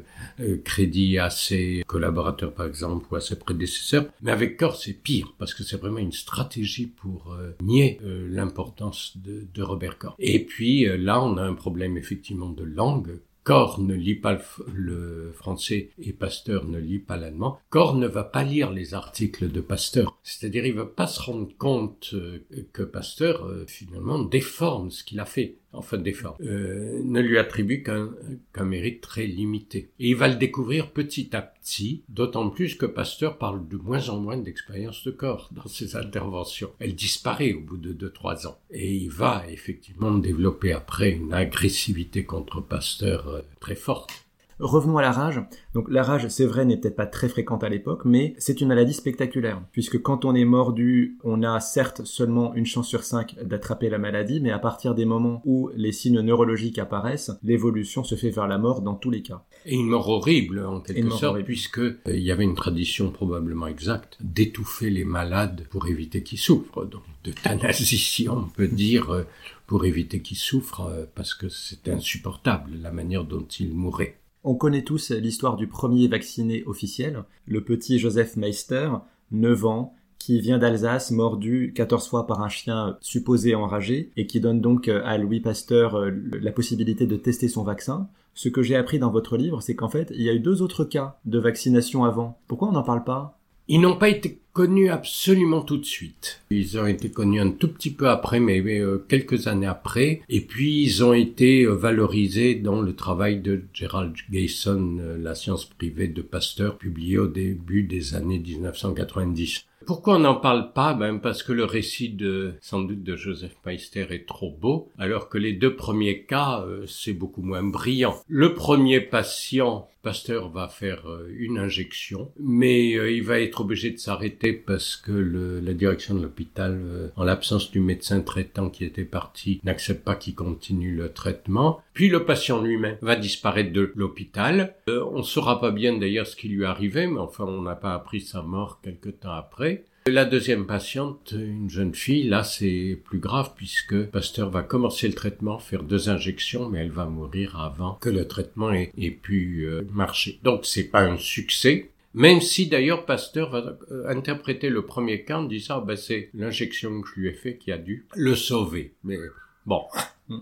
crédit à ses collaborateurs, par exemple, ou à ses prédécesseurs. Mais avec Corps, c'est pire, parce que c'est vraiment une stratégie pour nier l'importance de, de Robert Corps. Et puis là, on a un problème effectivement de langue Ne lit pas le, français et Pasteur ne lit pas l'allemand, Corps ne va pas lire les articles de Pasteur. C'est-à-dire, il va pas se rendre compte euh, que Pasteur, euh, finalement, déforme ce qu'il a fait enfin défend, euh, ne lui attribue qu'un mérite très limité. Et il va le découvrir petit à petit, d'autant plus que Pasteur parle de moins en moins d'expérience de corps [laughs] dans ses interventions. Elle disparaît au bout de deux trois ans. Et il va effectivement développer après une agressivité contre Pasteur euh, très forte. Revenons à la rage. Donc la rage, c'est vrai, n'est peut-être pas très fréquente à l'époque, mais c'est une maladie spectaculaire, puisque quand on est mordu, on a certes seulement une chance sur cinq d'attraper la maladie, mais à partir des moments où les signes neurologiques apparaissent, l'évolution se fait vers la mort dans tous les cas. Et une mort horrible, en quelque sorte, puisque euh, il y avait une tradition probablement exacte d'étouffer les malades pour éviter qu'ils souffrent. Donc d'euthanasie, on peut dire, euh, pour éviter qu'ils souffrent, euh, parce que c'était insupportable la manière dont ils mouraient. On connaît tous l'histoire du premier vacciné officiel, le petit Joseph Meister, 9 ans, qui vient d'Alsace, mordu 14 fois par un chien supposé enragé, et qui donne donc à Louis Pasteur euh, la possibilité de tester son vaccin. Ce que j'ai appris dans votre livre, c'est qu'en fait, il y a eu deux autres cas de vaccination avant. Pourquoi on n'en parle pas? Ils n'ont pas été connus absolument tout de suite. Ils ont été connus un tout petit peu après, mais euh, quelques années après. Et puis ils ont été euh, valorisés dans le travail de Gerald Gayson, euh, La science privée de Pasteur, publié au début des années 1990. Pourquoi on n'en parle pas? Ben parce que le récit de sans doute de Joseph Meister est trop beau, alors que les deux premiers cas c'est beaucoup moins brillant. Le premier patient, Pasteur va faire euh, une injection, mais euh, il va être obligé de s'arrêter parce que la direction de l'hôpital, en l'absence du médecin traitant qui était parti, n'accepte pas qu'il continue le traitement. Puis le patient lui-même va disparaître de l'hôpital. on ne saura pas bien d'ailleurs ce qui lui arrivait, mais enfin on n'a pas appris sa mort quelque temps après. La deuxième patiente, une jeune fille, là c'est plus grave puisque Pasteur va commencer le traitement, faire deux injections, mais elle va mourir avant que le traitement ait, pu euh, marcher. Donc c'est pas un succès. Même si d'ailleurs Pasteur va euh, interpréter le premier cas en disant ben, c'est l'injection que je lui ai fait qui a dû le sauver. Mais bon, [laughs]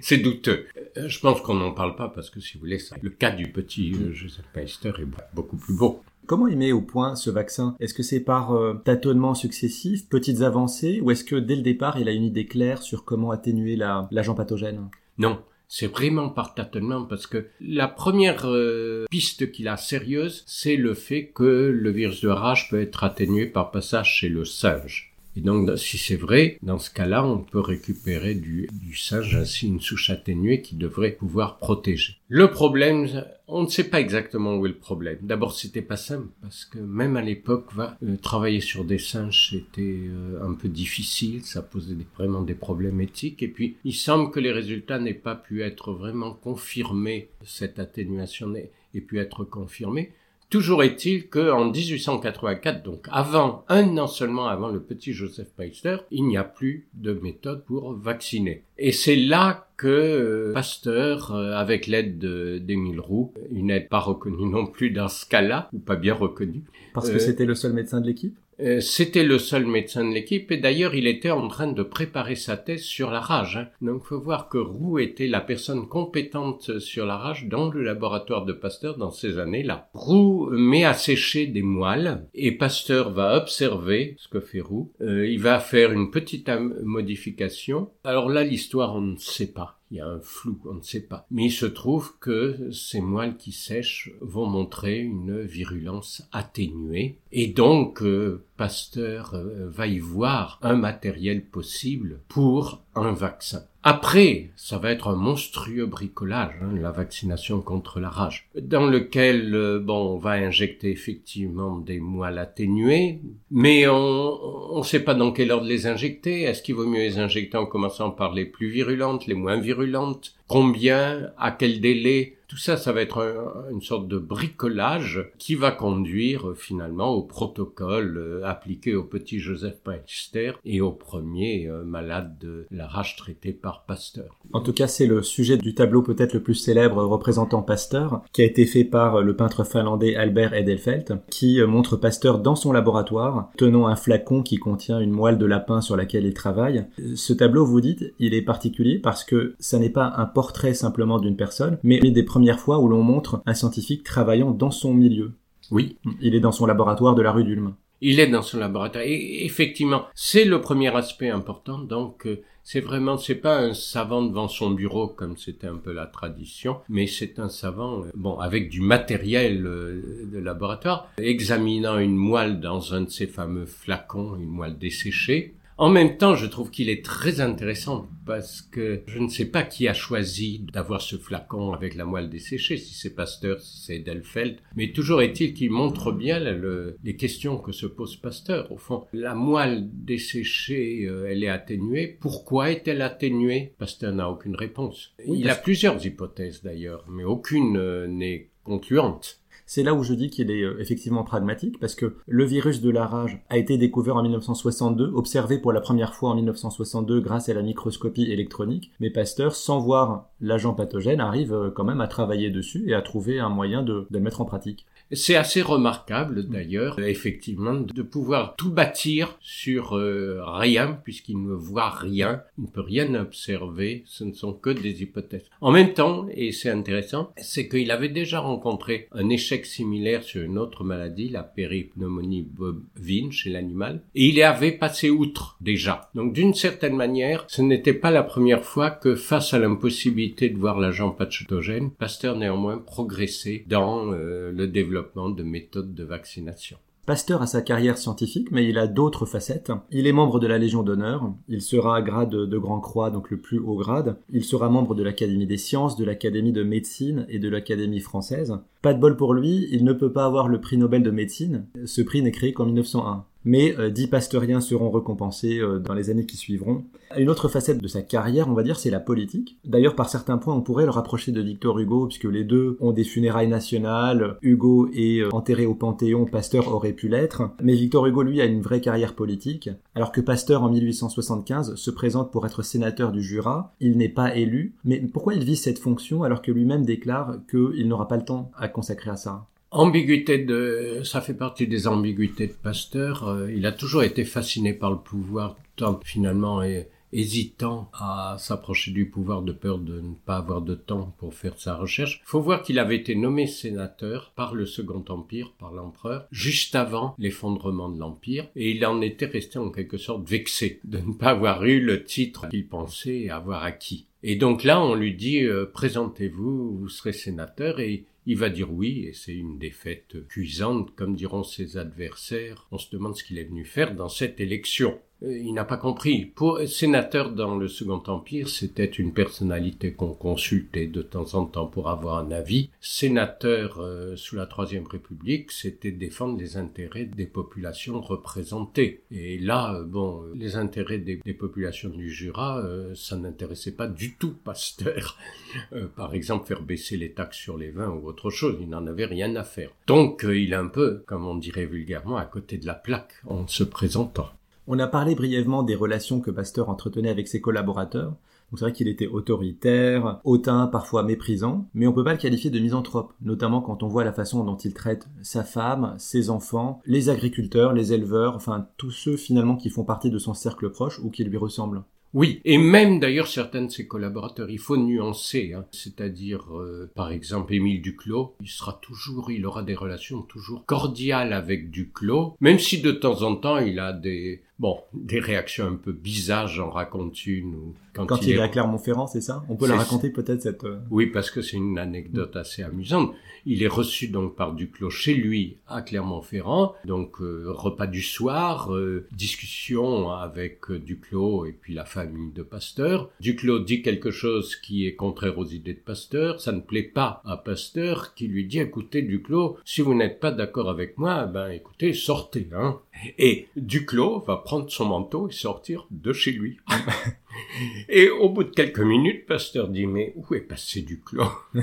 c'est douteux. Euh, je pense qu'on n'en parle pas parce que si vous voulez, le cas du petit Joseph Pasteur est beaucoup plus beau. Comment il met au point ce vaccin? Est-ce que c'est par euh, tâtonnements successifs, petites avancées, ou est-ce que dès le départ il a une idée claire sur comment atténuer l'agent pathogène? Non, c'est vraiment par tâtonnement parce que la première euh, piste qu'il a sérieuse, c'est le fait que le virus de rage peut être atténué par passage chez le singe. Et donc, si c'est vrai, dans ce cas-là, on peut récupérer du, singe ainsi une souche atténuée qui devrait pouvoir protéger. Le problème, on ne sait pas exactement où est le problème. D'abord, c'était pas simple parce que même à l'époque, euh, travailler sur des singes c'était euh, un peu difficile, ça posait vraiment des problèmes éthiques. Et puis, il semble que les résultats n'aient pas pu être vraiment confirmés. Cette atténuation n'ait pu être confirmée Toujours est-il qu'en 1884, donc avant, un an seulement avant le petit Joseph Meister, il n'y a plus de méthode pour vacciner. Et c'est là que euh, Pasteur, euh, avec l'aide d'Émile Roux, une aide pas reconnue non plus dans ce cas-là, ou pas bien reconnue. Parce que euh, c'était le seul médecin de l'équipe? euh, c'était le seul médecin de l'équipe et d'ailleurs il était en train de préparer sa thèse sur la rage. Hein. Donc faut voir que Roux était la personne compétente sur la rage dans le laboratoire de Pasteur dans ces années-là. Roux met à sécher des moelles et Pasteur va observer ce que fait Roux. Euh, il va faire une petite modification. Alors là l'histoire on ne sait pas. Il y a un flou, on ne sait pas. Mais il se trouve que ces moelles qui sèchent vont montrer une virulence atténuée. Et donc, euh, Pasteur euh, va y voir un matériel possible pour un vaccin. Après, ça va être un monstrueux bricolage, hein, la vaccination contre la rage, dans lequel, euh, bon, on va injecter effectivement des moelles atténuées, mais on ne sait pas dans quel ordre les injecter. Est-ce qu'il vaut mieux les injecter en commençant par les plus virulentes, les moins virulentes? Combien? À quel délai? Tout ça, ça va être une sorte de bricolage qui va conduire euh, finalement au protocole euh, appliqué au petit Joseph Baxter et au premier euh, malade de la rage traité par Pasteur. En tout cas, c'est le sujet du tableau peut-être le plus célèbre représentant Pasteur, qui a été fait par le peintre finlandais Albert Edelfelt, qui montre Pasteur dans son laboratoire, tenant un flacon qui contient une moelle de lapin sur laquelle il travaille. Ce tableau, vous dites, il est particulier parce que ça n'est pas un portrait simplement d'une personne, mais des première fois où l'on montre un scientifique travaillant dans son milieu. Oui. Il est dans son laboratoire de la rue d'Ulm. Il est dans son laboratoire. Et effectivement, c'est le premier aspect important. Donc, euh, c'est vraiment, c'est pas un savant devant son bureau comme c'était un peu la tradition, mais c'est un savant, euh, bon, avec du matériel euh, de laboratoire, examinant une moelle dans un de ces fameux flacons, une moelle desséchée, en même temps, je trouve qu'il est très intéressant parce que je ne sais pas qui a choisi d'avoir ce flacon avec la moelle desséchée, si c'est Pasteur, si c'est Delfeld, mais toujours est-il qu'il montre bien les questions que se pose Pasteur. Au fond, la moelle desséchée, euh, elle est atténuée. Pourquoi est-elle atténuée? Pasteur n'a aucune réponse. Il a plusieurs hypothèses d'ailleurs, mais aucune euh, n'est concluante. C'est là où je dis qu'il est euh, effectivement pragmatique, parce que le virus de la rage a été découvert en 1962, observé pour la première fois en 1962 grâce à la microscopie électronique, mais Pasteur, sans voir l'agent pathogène, arrive euh, quand même à travailler dessus et à trouver un moyen de, le mettre en pratique. C'est assez remarquable d'ailleurs, effectivement, de pouvoir tout bâtir sur euh, rien, puisqu'il ne voit rien, il ne peut rien observer, ce ne sont que des hypothèses. En même temps, et c'est intéressant, c'est qu'il avait déjà rencontré un échec similaire sur une autre maladie, la péripneumonie bovine chez l'animal, et il avait passé outre déjà. Donc d'une certaine manière, ce n'était pas la première fois que face à l'impossibilité de voir l'agent pathogène, Pasteur néanmoins progressait dans euh, le développement de méthodes de vaccination. Pasteur a sa carrière scientifique, mais il a d'autres facettes. Il est membre de la Légion d'honneur. Il sera à grade de Grand Croix, donc le plus haut grade. Il sera membre de l'Académie des sciences, de l'Académie de médecine et de l'Académie française. Pas de bol pour lui, il ne peut pas avoir le prix Nobel de médecine. Ce prix n'est créé qu'en 1901 mais euh, dix pasteuriens seront récompensés euh, dans les années qui suivront. Une autre facette de sa carrière, on va dire, c'est la politique. D'ailleurs, par certains points, on pourrait le rapprocher de Victor Hugo, puisque les deux ont des funérailles nationales. Hugo est euh, enterré au Panthéon, Pasteur aurait pu l'être. Mais Victor Hugo, lui, a une vraie carrière politique, alors que Pasteur, en 1875, se présente pour être sénateur du Jura. Il n'est pas élu. Mais pourquoi il vit cette fonction alors que lui-même déclare qu'il n'aura pas le temps à consacrer à ça? Ambiguïté de, ça fait partie des ambiguïtés de Pasteur. Euh, il a toujours été fasciné par le pouvoir, tout finalement et hésitant à s'approcher du pouvoir de peur de ne pas avoir de temps pour faire sa recherche. Faut voir qu'il avait été nommé sénateur par le Second Empire, par l'empereur, juste avant l'effondrement de l'Empire, et il en était resté en quelque sorte vexé de ne pas avoir eu le titre qu'il pensait avoir acquis. Et donc là, on lui dit euh, présentez-vous, vous serez sénateur, et il va dire oui, et c'est une défaite cuisante, comme diront ses adversaires. On se demande ce qu'il est venu faire dans cette élection. Euh, il n'a pas compris. Pour sénateur dans le Second Empire, c'était une personnalité qu'on consultait de temps en temps pour avoir un avis. Sénateur euh, sous la Troisième République, c'était défendre les intérêts des populations représentées. Et là, euh, bon, les intérêts des, populations du Jura, ça n'intéressait pas du tout Pasteur. [laughs] par exemple, faire baisser les taxes sur les vins ou autre chose, il n'en avait rien à faire. Donc, il est un peu, comme on dirait vulgairement, à côté de la plaque en se présentant. On a parlé brièvement des relations que Pasteur entretenait avec ses collaborateurs. c'est vrai qu'il était autoritaire, hautain, parfois méprisant, mais on peut pas le qualifier de misanthrope, notamment quand on voit la façon dont il traite sa femme, ses enfants, les agriculteurs, les éleveurs, enfin tous ceux finalement qui font partie de son cercle proche ou qui lui ressemblent. Oui, et même d'ailleurs certains de ses collaborateurs, il faut nuancer, hein. c'est-à-dire euh, par exemple Émile Duclos, il sera toujours, il aura des relations toujours cordiales avec Duclos, même si de temps en temps il a des bon des réactions un peu bizarres, j'en raconte une ou quand, il, est à Clermont-Ferrand, c'est ça? On peut la raconter peut-être cette. Euh, oui, parce que c'est une anecdote assez amusante. Il est reçu donc par Duclos chez lui à Clermont-Ferrand, donc euh, repas du soir, discussion avec Duclos et puis la famille de Pasteur. Duclos dit quelque chose qui est contraire aux idées de Pasteur, ça ne plaît pas à Pasteur qui lui dit écoutez Duclos, si vous n'êtes pas d'accord avec moi, ben écoutez, sortez hein. Et Duclos va prendre son manteau et sortir de chez lui. [laughs] et au bout de quelques minutes, Pasteur dit mais où est passé Duclos? [laughs]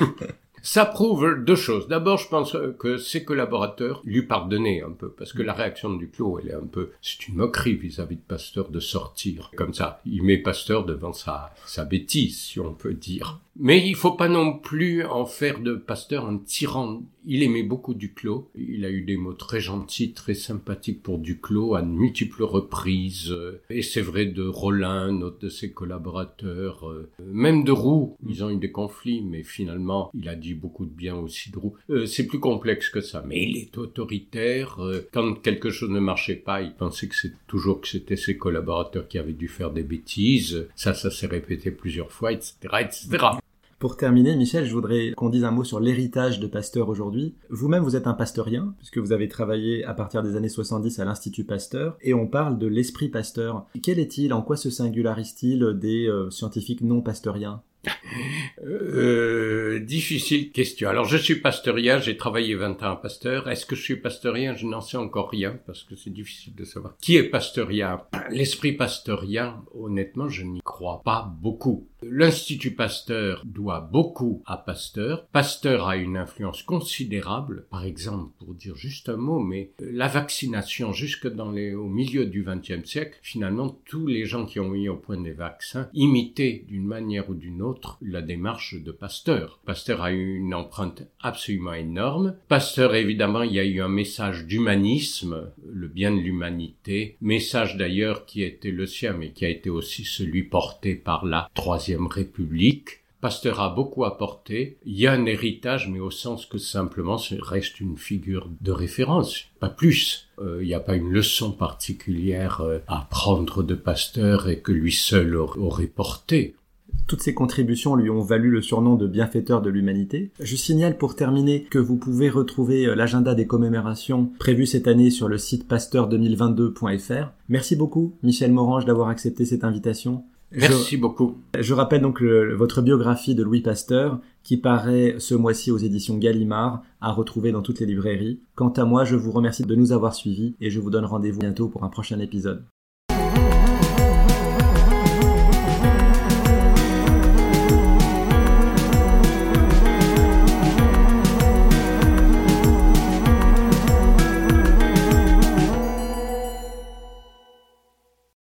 Ça prouve deux choses. D'abord, je pense que ses collaborateurs lui pardonnaient un peu, parce que la réaction de Duclos, elle est un peu, c'est une moquerie vis-à-vis de Pasteur de sortir comme ça. Il met Pasteur devant sa, sa bêtise, si on peut dire. Mais il faut pas non plus en faire de Pasteur un tyran. Il aimait beaucoup Duclos. Il a eu des mots très gentils, très sympathiques pour Duclos à de multiples reprises. Et c'est vrai de Rollin, notre de ses collaborateurs, euh, même de Roux. Ils ont eu des conflits, mais finalement, il a dit beaucoup de bien aussi de Roux. Euh, c'est plus complexe que ça. Mais il est autoritaire. Euh, quand quelque chose ne marchait pas, il pensait que c'est toujours que c'était ses collaborateurs qui avaient dû faire des bêtises. Ça, ça s'est répété plusieurs fois, etc., etc. Pour terminer, Michel, je voudrais qu'on dise un mot sur l'héritage de Pasteur aujourd'hui. Vous-même, vous êtes un pasteurien, puisque vous avez travaillé à partir des années 70 à l'Institut Pasteur, et on parle de l'esprit Pasteur. Quel est-il? En quoi se singularise-t-il des euh, scientifiques non pasteuriens? Euh, difficile question. Alors je suis pasteurien, j'ai travaillé 20 ans à Pasteur. Est-ce que je suis pasteurien? Je n'en sais encore rien parce que c'est difficile de savoir. Qui est pasteurien? L'esprit pasteurien, honnêtement, je n'y crois pas beaucoup. L'Institut Pasteur doit beaucoup à Pasteur. Pasteur a une influence considérable. Par exemple, pour dire juste un mot, mais la vaccination jusque dans les, au milieu du XXe siècle, finalement, tous les gens qui ont mis au point des vaccins imitaient d'une manière ou d'une autre la démarche de Pasteur. Pasteur a eu une empreinte absolument énorme. Pasteur, évidemment, il y a eu un message d'humanisme, le bien de l'humanité, message d'ailleurs qui était le sien, mais qui a été aussi celui porté par la Troisième République. Pasteur a beaucoup apporté. Il y a un héritage, mais au sens que simplement ce reste une figure de référence, pas plus. Euh, il n'y a pas une leçon particulière euh, à prendre de Pasteur et que lui seul aurait porté. Toutes ces contributions lui ont valu le surnom de bienfaiteur de l'humanité. Je signale pour terminer que vous pouvez retrouver euh, l'agenda des commémorations prévues cette année sur le site pasteur2022.fr. Merci beaucoup, Michel Morange, d'avoir accepté cette invitation. Merci beaucoup. Je rappelle donc votre biographie de Louis Pasteur qui paraît ce mois-ci aux éditions Gallimard à retrouver dans toutes les librairies. Quant à moi, je vous remercie de nous avoir suivis et je vous donne rendez-vous bientôt pour un prochain épisode.